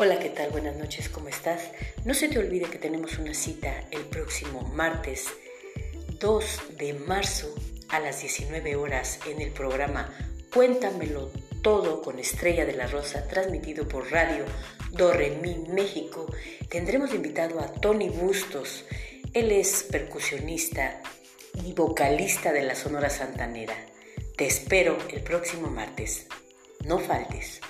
Hola, ¿qué tal? Buenas noches, ¿cómo estás? No se te olvide que tenemos una cita el próximo martes 2 de marzo a las 19 horas en el programa Cuéntamelo todo con Estrella de la Rosa, transmitido por Radio Do Mi México. Tendremos invitado a Tony Bustos. Él es percusionista y vocalista de la Sonora Santanera. Te espero el próximo martes. No faltes.